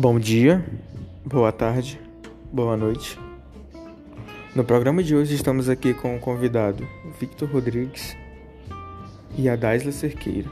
Bom dia, boa tarde, boa noite. No programa de hoje estamos aqui com o convidado Victor Rodrigues e a Daisla Cerqueira.